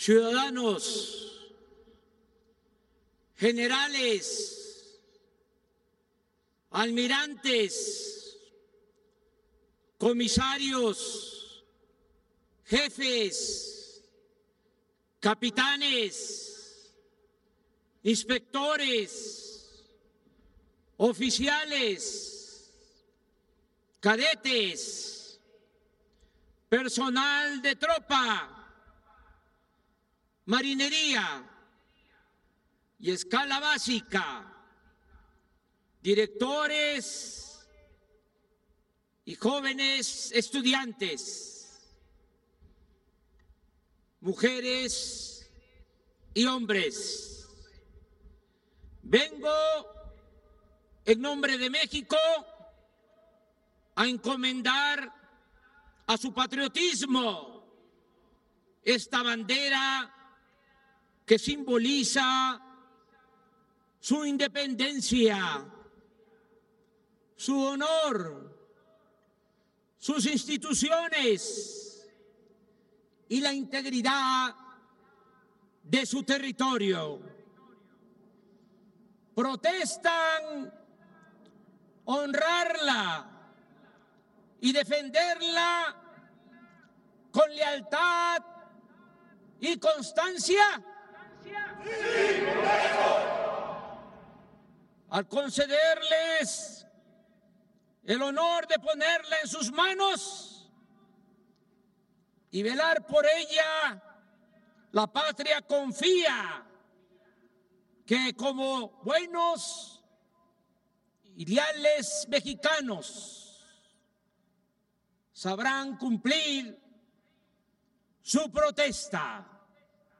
ciudadanos, generales, almirantes, comisarios, jefes, capitanes, inspectores, oficiales, cadetes, personal de tropa, marinería y escala básica, directores y jóvenes estudiantes, mujeres y hombres. Vengo en nombre de México a encomendar a su patriotismo esta bandera que simboliza su independencia, su honor, sus instituciones y la integridad de su territorio. Protestan honrarla y defenderla con lealtad y constancia al concederles el honor de ponerla en sus manos y velar por ella, la patria confía que como buenos y leales mexicanos sabrán cumplir su protesta.